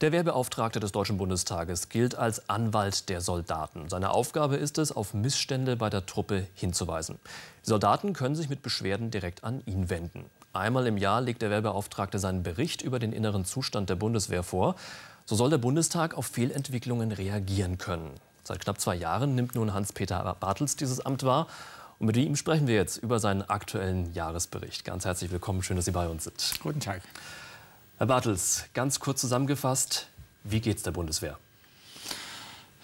Der Wehrbeauftragte des Deutschen Bundestages gilt als Anwalt der Soldaten. Seine Aufgabe ist es, auf Missstände bei der Truppe hinzuweisen. Die Soldaten können sich mit Beschwerden direkt an ihn wenden. Einmal im Jahr legt der Wehrbeauftragte seinen Bericht über den inneren Zustand der Bundeswehr vor. So soll der Bundestag auf Fehlentwicklungen reagieren können. Seit knapp zwei Jahren nimmt nun Hans-Peter Bartels dieses Amt wahr. Und mit ihm sprechen wir jetzt über seinen aktuellen Jahresbericht. Ganz herzlich willkommen, schön, dass Sie bei uns sind. Guten Tag. Herr Bartels, ganz kurz zusammengefasst, wie geht es der Bundeswehr?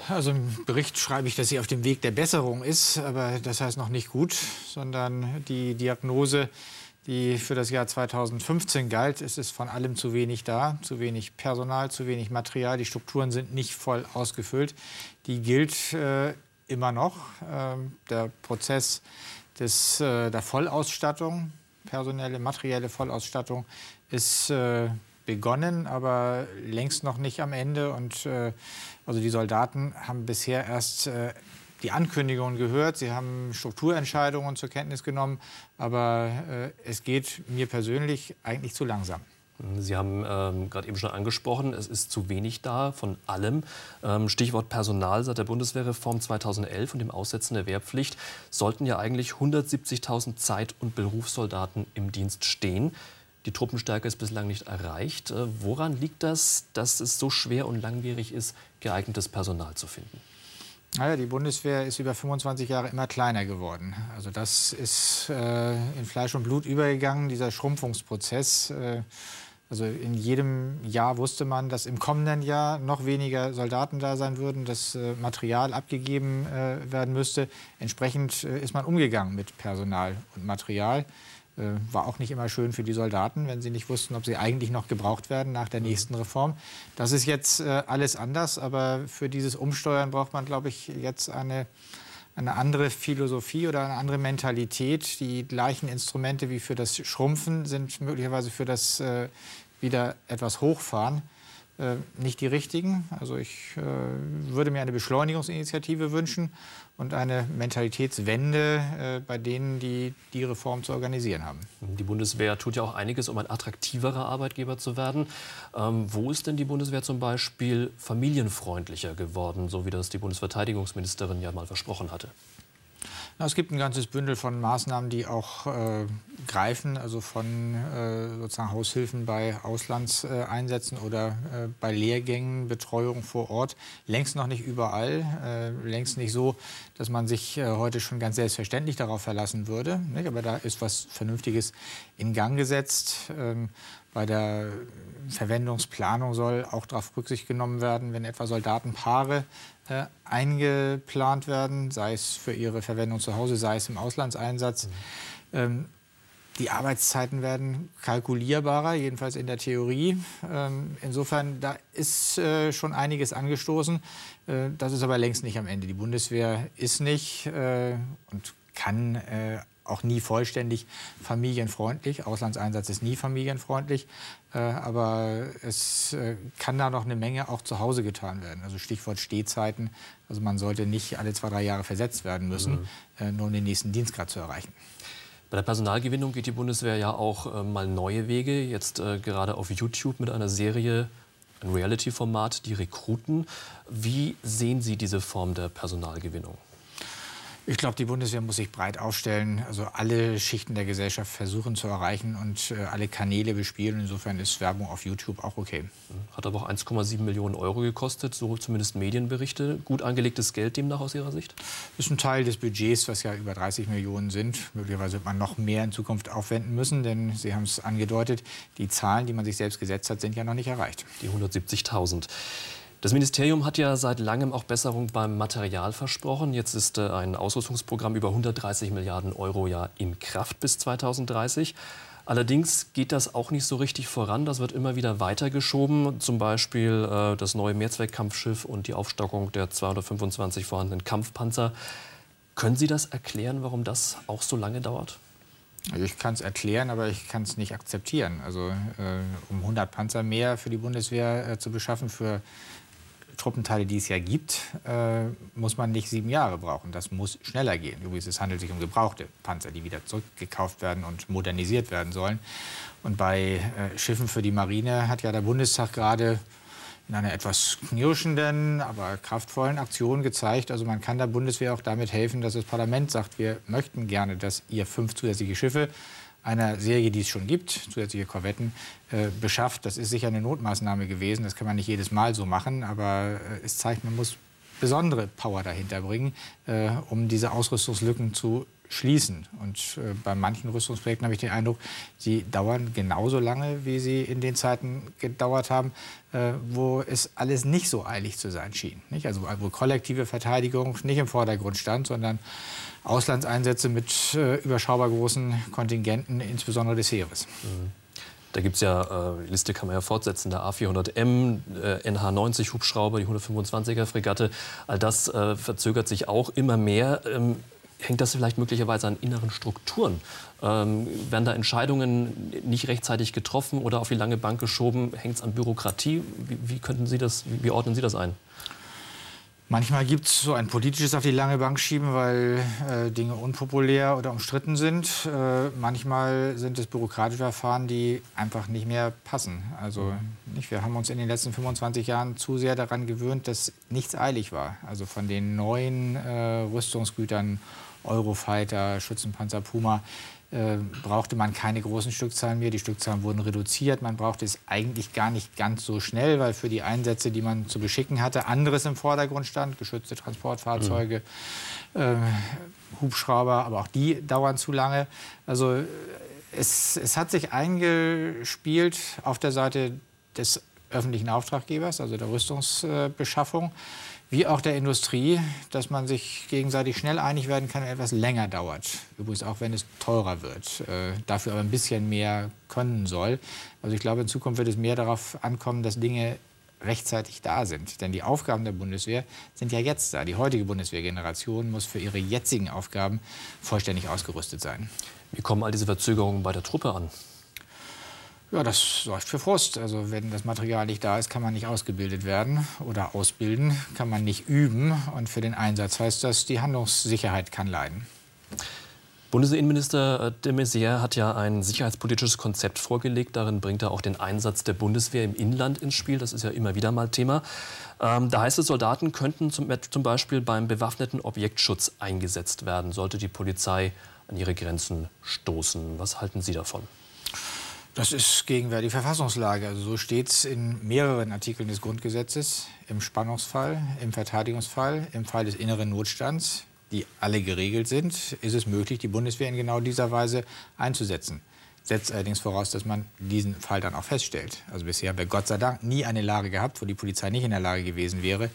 Also im Bericht schreibe ich, dass sie auf dem Weg der Besserung ist, aber das heißt noch nicht gut, sondern die Diagnose, die für das Jahr 2015 galt, ist es von allem zu wenig da, zu wenig Personal, zu wenig Material, die Strukturen sind nicht voll ausgefüllt. Die gilt äh, immer noch. Äh, der Prozess des, äh, der Vollausstattung, personelle, materielle Vollausstattung, ist äh, begonnen, aber längst noch nicht am Ende. Und äh, also die Soldaten haben bisher erst äh, die Ankündigungen gehört, sie haben Strukturentscheidungen zur Kenntnis genommen, aber äh, es geht mir persönlich eigentlich zu langsam. Sie haben ähm, gerade eben schon angesprochen, es ist zu wenig da von allem. Ähm, Stichwort Personal seit der Bundeswehrreform 2011 und dem Aussetzen der Wehrpflicht sollten ja eigentlich 170.000 Zeit- und Berufssoldaten im Dienst stehen. Die Truppenstärke ist bislang nicht erreicht. Äh, woran liegt das, dass es so schwer und langwierig ist, geeignetes Personal zu finden? Naja, die Bundeswehr ist über 25 Jahre immer kleiner geworden. Also das ist äh, in Fleisch und Blut übergegangen, dieser Schrumpfungsprozess. Äh, also in jedem Jahr wusste man, dass im kommenden Jahr noch weniger Soldaten da sein würden, dass äh, Material abgegeben äh, werden müsste. Entsprechend äh, ist man umgegangen mit Personal und Material. Äh, war auch nicht immer schön für die Soldaten, wenn sie nicht wussten, ob sie eigentlich noch gebraucht werden nach der nächsten Reform. Das ist jetzt äh, alles anders, aber für dieses Umsteuern braucht man, glaube ich, jetzt eine, eine andere Philosophie oder eine andere Mentalität. Die gleichen Instrumente wie für das Schrumpfen sind möglicherweise für das äh, wieder etwas Hochfahren äh, nicht die richtigen. Also ich äh, würde mir eine Beschleunigungsinitiative wünschen und eine Mentalitätswende äh, bei denen, die die Reform zu organisieren haben. Die Bundeswehr tut ja auch einiges, um ein attraktiverer Arbeitgeber zu werden. Ähm, wo ist denn die Bundeswehr zum Beispiel familienfreundlicher geworden, so wie das die Bundesverteidigungsministerin ja mal versprochen hatte? Na, es gibt ein ganzes Bündel von Maßnahmen, die auch äh, greifen, also von äh, sozusagen Haushilfen bei Auslandseinsätzen äh, oder äh, bei Lehrgängen, Betreuung vor Ort. Längst noch nicht überall, äh, längst nicht so, dass man sich äh, heute schon ganz selbstverständlich darauf verlassen würde. Nicht? Aber da ist was Vernünftiges in Gang gesetzt. Ähm, bei der Verwendungsplanung soll auch darauf Rücksicht genommen werden, wenn etwa Soldatenpaare äh, eingeplant werden, sei es für ihre Verwendung zu Hause, sei es im Auslandseinsatz. Mhm. Ähm, die Arbeitszeiten werden kalkulierbarer, jedenfalls in der Theorie. Ähm, insofern, da ist äh, schon einiges angestoßen. Äh, das ist aber längst nicht am Ende. Die Bundeswehr ist nicht äh, und kann äh, auch nie vollständig familienfreundlich. Auslandseinsatz ist nie familienfreundlich. Äh, aber es äh, kann da noch eine Menge auch zu Hause getan werden. Also Stichwort Stehzeiten. Also man sollte nicht alle zwei, drei Jahre versetzt werden müssen, mhm. äh, nur um den nächsten Dienstgrad zu erreichen. Bei der Personalgewinnung geht die Bundeswehr ja auch äh, mal neue Wege. Jetzt äh, gerade auf YouTube mit einer Serie, ein Reality-Format, die Rekruten. Wie sehen Sie diese Form der Personalgewinnung? Ich glaube, die Bundeswehr muss sich breit aufstellen, also alle Schichten der Gesellschaft versuchen zu erreichen und äh, alle Kanäle bespielen. Insofern ist Werbung auf YouTube auch okay. Hat aber auch 1,7 Millionen Euro gekostet, so zumindest Medienberichte. Gut angelegtes Geld demnach aus Ihrer Sicht? Das ist ein Teil des Budgets, was ja über 30 Millionen sind. Möglicherweise wird man noch mehr in Zukunft aufwenden müssen, denn Sie haben es angedeutet, die Zahlen, die man sich selbst gesetzt hat, sind ja noch nicht erreicht. Die 170.000. Das Ministerium hat ja seit langem auch Besserung beim Material versprochen. Jetzt ist äh, ein Ausrüstungsprogramm über 130 Milliarden Euro ja in Kraft bis 2030. Allerdings geht das auch nicht so richtig voran. Das wird immer wieder weitergeschoben. Zum Beispiel äh, das neue Mehrzweckkampfschiff und die Aufstockung der 225 vorhandenen Kampfpanzer. Können Sie das erklären, warum das auch so lange dauert? Also ich kann es erklären, aber ich kann es nicht akzeptieren. Also äh, um 100 Panzer mehr für die Bundeswehr äh, zu beschaffen, für Truppenteile, die es ja gibt, äh, muss man nicht sieben Jahre brauchen. Das muss schneller gehen. Übrigens, es handelt sich um gebrauchte Panzer, die wieder zurückgekauft werden und modernisiert werden sollen. Und bei äh, Schiffen für die Marine hat ja der Bundestag gerade in einer etwas knirschenden, aber kraftvollen Aktion gezeigt. Also man kann der Bundeswehr auch damit helfen, dass das Parlament sagt, wir möchten gerne, dass ihr fünf zusätzliche Schiffe einer Serie, die es schon gibt, zusätzliche Korvetten, äh, beschafft. Das ist sicher eine Notmaßnahme gewesen. Das kann man nicht jedes Mal so machen, aber äh, es zeigt, man muss besondere Power dahinter bringen, äh, um diese Ausrüstungslücken zu schließen. Und äh, bei manchen Rüstungsprojekten habe ich den Eindruck, sie dauern genauso lange, wie sie in den Zeiten gedauert haben, äh, wo es alles nicht so eilig zu sein schien. Nicht? Also wo kollektive Verteidigung nicht im Vordergrund stand, sondern Auslandseinsätze mit äh, überschaubar großen Kontingenten, insbesondere des Heeres. Mhm. Da gibt es ja, äh, Liste kann man ja fortsetzen, der A400M, äh, NH90 Hubschrauber, die 125er Fregatte. All das äh, verzögert sich auch immer mehr. Ähm, hängt das vielleicht möglicherweise an inneren Strukturen? Ähm, werden da Entscheidungen nicht rechtzeitig getroffen oder auf die lange Bank geschoben? Hängt es an Bürokratie? Wie, könnten Sie das, wie ordnen Sie das ein? Manchmal gibt es so ein politisches auf die lange Bank schieben, weil äh, Dinge unpopulär oder umstritten sind. Äh, manchmal sind es bürokratische Verfahren, die einfach nicht mehr passen. Also nicht, wir haben uns in den letzten 25 Jahren zu sehr daran gewöhnt, dass nichts eilig war. Also von den neuen äh, Rüstungsgütern Eurofighter, Schützenpanzer Puma, äh, brauchte man keine großen Stückzahlen mehr. Die Stückzahlen wurden reduziert. Man brauchte es eigentlich gar nicht ganz so schnell, weil für die Einsätze, die man zu beschicken hatte, anderes im Vordergrund stand. Geschützte Transportfahrzeuge, äh, Hubschrauber, aber auch die dauern zu lange. Also es, es hat sich eingespielt auf der Seite des öffentlichen Auftraggebers, also der Rüstungsbeschaffung. Äh, wie auch der Industrie, dass man sich gegenseitig schnell einig werden kann etwas länger dauert. Übrigens auch, wenn es teurer wird, äh, dafür aber ein bisschen mehr können soll. Also ich glaube, in Zukunft wird es mehr darauf ankommen, dass Dinge rechtzeitig da sind. Denn die Aufgaben der Bundeswehr sind ja jetzt da. Die heutige Bundeswehrgeneration muss für ihre jetzigen Aufgaben vollständig ausgerüstet sein. Wie kommen all diese Verzögerungen bei der Truppe an? Ja, das sorgt für Frust. Also wenn das Material nicht da ist, kann man nicht ausgebildet werden oder ausbilden, kann man nicht üben. Und für den Einsatz heißt das, die Handlungssicherheit kann leiden. Bundesinnenminister de Maizière hat ja ein sicherheitspolitisches Konzept vorgelegt. Darin bringt er auch den Einsatz der Bundeswehr im Inland ins Spiel. Das ist ja immer wieder mal Thema. Ähm, da heißt es, Soldaten könnten zum, zum Beispiel beim bewaffneten Objektschutz eingesetzt werden, sollte die Polizei an ihre Grenzen stoßen. Was halten Sie davon? Das ist gegenwärtig Verfassungslage. Also so steht es in mehreren Artikeln des Grundgesetzes. Im Spannungsfall, im Verteidigungsfall, im Fall des inneren Notstands, die alle geregelt sind, ist es möglich, die Bundeswehr in genau dieser Weise einzusetzen. Setzt allerdings voraus, dass man diesen Fall dann auch feststellt. Also bisher haben wir Gott sei Dank nie eine Lage gehabt, wo die Polizei nicht in der Lage gewesen wäre,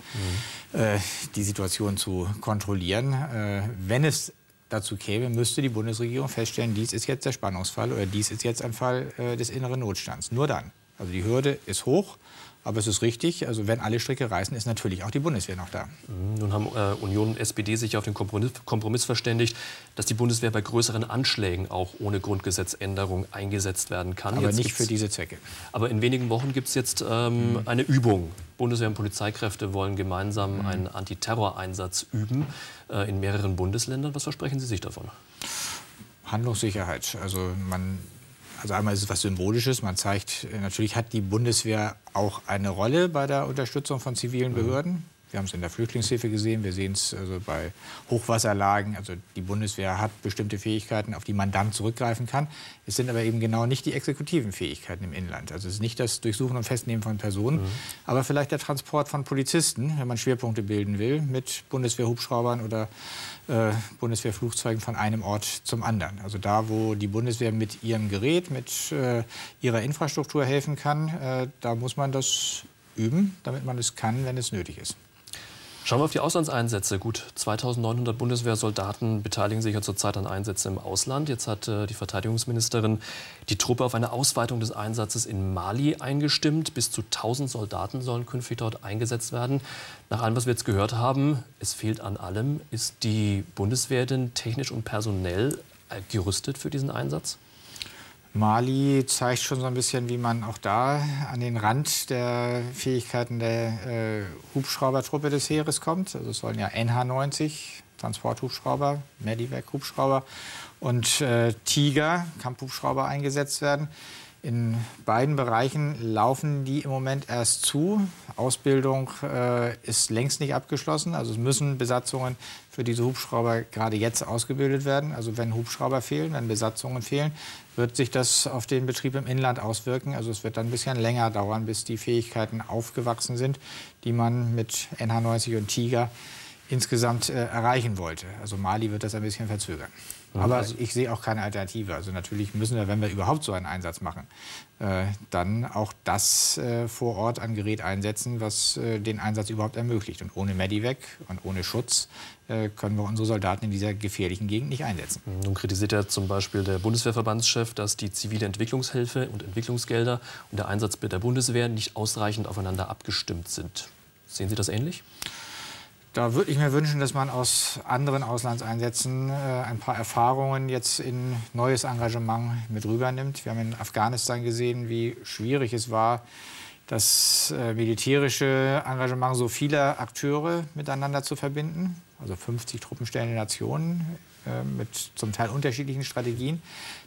mhm. äh, die Situation zu kontrollieren. Äh, wenn es dazu käme, müsste die Bundesregierung feststellen, dies ist jetzt der Spannungsfall oder dies ist jetzt ein Fall äh, des inneren Notstands. Nur dann. Also die Hürde ist hoch. Aber es ist richtig, also wenn alle Stricke reißen, ist natürlich auch die Bundeswehr noch da. Mhm. Nun haben äh, Union und SPD sich auf den Kompromiss, Kompromiss, verständigt, dass die Bundeswehr bei größeren Anschlägen auch ohne Grundgesetzänderung eingesetzt werden kann. Aber jetzt nicht für diese Zwecke. Aber in wenigen Wochen gibt es jetzt ähm, mhm. eine Übung. Bundeswehr und Polizeikräfte wollen gemeinsam mhm. einen Antiterroreinsatz üben äh, in mehreren Bundesländern. Was versprechen Sie sich davon? Handlungssicherheit. Also man also einmal ist es was Symbolisches. Man zeigt, äh, natürlich hat die Bundeswehr auch eine Rolle bei der Unterstützung von zivilen mhm. Behörden. Wir haben es in der Flüchtlingshilfe gesehen, wir sehen es also bei Hochwasserlagen. Also die Bundeswehr hat bestimmte Fähigkeiten, auf die man dann zurückgreifen kann. Es sind aber eben genau nicht die exekutiven Fähigkeiten im Inland. Also es ist nicht das Durchsuchen und Festnehmen von Personen, mhm. aber vielleicht der Transport von Polizisten, wenn man Schwerpunkte bilden will, mit Bundeswehrhubschraubern oder äh, Bundeswehrflugzeugen von einem Ort zum anderen. Also da, wo die Bundeswehr mit ihrem Gerät, mit äh, ihrer Infrastruktur helfen kann, äh, da muss man das üben, damit man es kann, wenn es nötig ist. Schauen wir auf die Auslandseinsätze. Gut 2900 Bundeswehrsoldaten beteiligen sich ja zurzeit an Einsätzen im Ausland. Jetzt hat äh, die Verteidigungsministerin die Truppe auf eine Ausweitung des Einsatzes in Mali eingestimmt. Bis zu 1000 Soldaten sollen künftig dort eingesetzt werden. Nach allem, was wir jetzt gehört haben, es fehlt an allem. Ist die Bundeswehr denn technisch und personell äh, gerüstet für diesen Einsatz? Mali zeigt schon so ein bisschen, wie man auch da an den Rand der Fähigkeiten der äh, Hubschraubertruppe des Heeres kommt. Also es sollen ja NH-90 Transporthubschrauber, Medivac-Hubschrauber und äh, Tiger, Kampfhubschrauber eingesetzt werden. In beiden Bereichen laufen die im Moment erst zu. Ausbildung äh, ist längst nicht abgeschlossen. Also es müssen Besatzungen für diese Hubschrauber gerade jetzt ausgebildet werden. Also wenn Hubschrauber fehlen, wenn Besatzungen fehlen, wird sich das auf den Betrieb im Inland auswirken. Also es wird dann ein bisschen länger dauern, bis die Fähigkeiten aufgewachsen sind, die man mit NH90 und Tiger insgesamt äh, erreichen wollte. Also Mali wird das ein bisschen verzögern. Mhm. Aber also ich sehe auch keine Alternative. Also natürlich müssen wir, wenn wir überhaupt so einen Einsatz machen, äh, dann auch das äh, vor Ort an Gerät einsetzen, was äh, den Einsatz überhaupt ermöglicht. Und ohne Medivac und ohne Schutz äh, können wir unsere Soldaten in dieser gefährlichen Gegend nicht einsetzen. Mhm. Nun kritisiert ja zum Beispiel der Bundeswehrverbandschef, dass die zivile Entwicklungshilfe und Entwicklungsgelder und der Einsatz der Bundeswehr nicht ausreichend aufeinander abgestimmt sind. Sehen Sie das ähnlich? Da würde ich mir wünschen, dass man aus anderen Auslandseinsätzen äh, ein paar Erfahrungen jetzt in neues Engagement mit rübernimmt. Wir haben in Afghanistan gesehen, wie schwierig es war, das äh, militärische Engagement so vieler Akteure miteinander zu verbinden. Also 50 truppenstellende Nationen äh, mit zum Teil unterschiedlichen Strategien.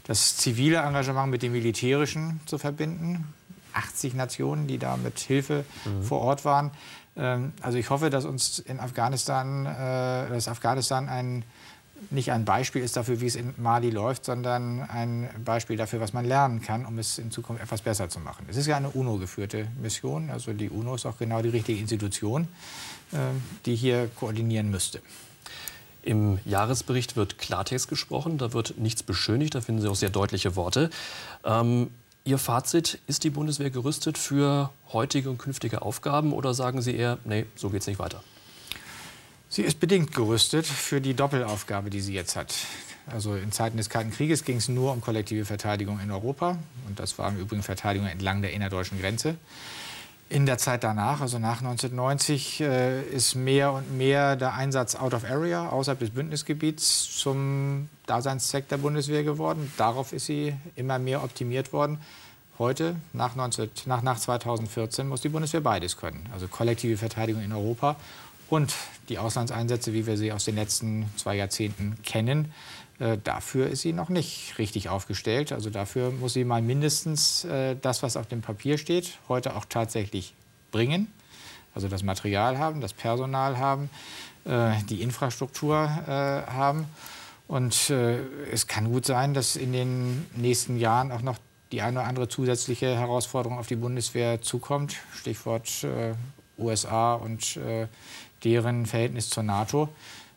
Das zivile Engagement mit dem militärischen zu verbinden. 80 Nationen, die da mit Hilfe mhm. vor Ort waren. Ähm, also ich hoffe, dass uns in Afghanistan, äh, dass Afghanistan ein, nicht ein Beispiel ist dafür, wie es in Mali läuft, sondern ein Beispiel dafür, was man lernen kann, um es in Zukunft etwas besser zu machen. Es ist ja eine UNO-geführte Mission, also die UNO ist auch genau die richtige Institution, äh, die hier koordinieren müsste. Im Jahresbericht wird Klartext gesprochen, da wird nichts beschönigt, da finden Sie auch sehr deutliche Worte. Ähm, Ihr Fazit, ist die Bundeswehr gerüstet für heutige und künftige Aufgaben oder sagen Sie eher, nee, so geht es nicht weiter? Sie ist bedingt gerüstet für die Doppelaufgabe, die sie jetzt hat. Also in Zeiten des Kalten Krieges ging es nur um kollektive Verteidigung in Europa. Und das war im Übrigen Verteidigung entlang der innerdeutschen Grenze. In der Zeit danach, also nach 1990, äh, ist mehr und mehr der Einsatz out of area, außerhalb des Bündnisgebiets, zum Daseinszweck der Bundeswehr geworden. Darauf ist sie immer mehr optimiert worden. Heute, nach, 19, nach, nach 2014, muss die Bundeswehr beides können. Also kollektive Verteidigung in Europa und die Auslandseinsätze, wie wir sie aus den letzten zwei Jahrzehnten kennen. Äh, dafür ist sie noch nicht richtig aufgestellt. Also dafür muss sie mal mindestens äh, das, was auf dem Papier steht, heute auch tatsächlich bringen. Also das Material haben, das Personal haben, äh, die Infrastruktur haben. Und es kann gut sein, dass in den nächsten Jahren auch noch die eine oder andere zusätzliche Herausforderung auf die Bundeswehr zukommt. Stichwort USA und deren Verhältnis zur NATO.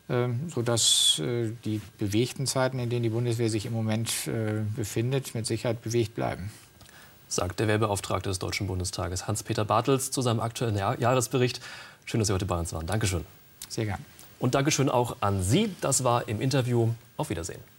Ähm, sodass äh, die bewegten Zeiten, in denen die Bundeswehr sich im Moment äh, befindet, mit Sicherheit bewegt bleiben. Sagt der Wehrbeauftragte des Deutschen Bundestages Hans-Peter Bartels zu seinem aktuellen Jahresbericht. Schön, dass Sie heute bei uns waren. Dankeschön. Sehr gern. Und Dankeschön auch an Sie. Das war im Interview. Auf Wiedersehen.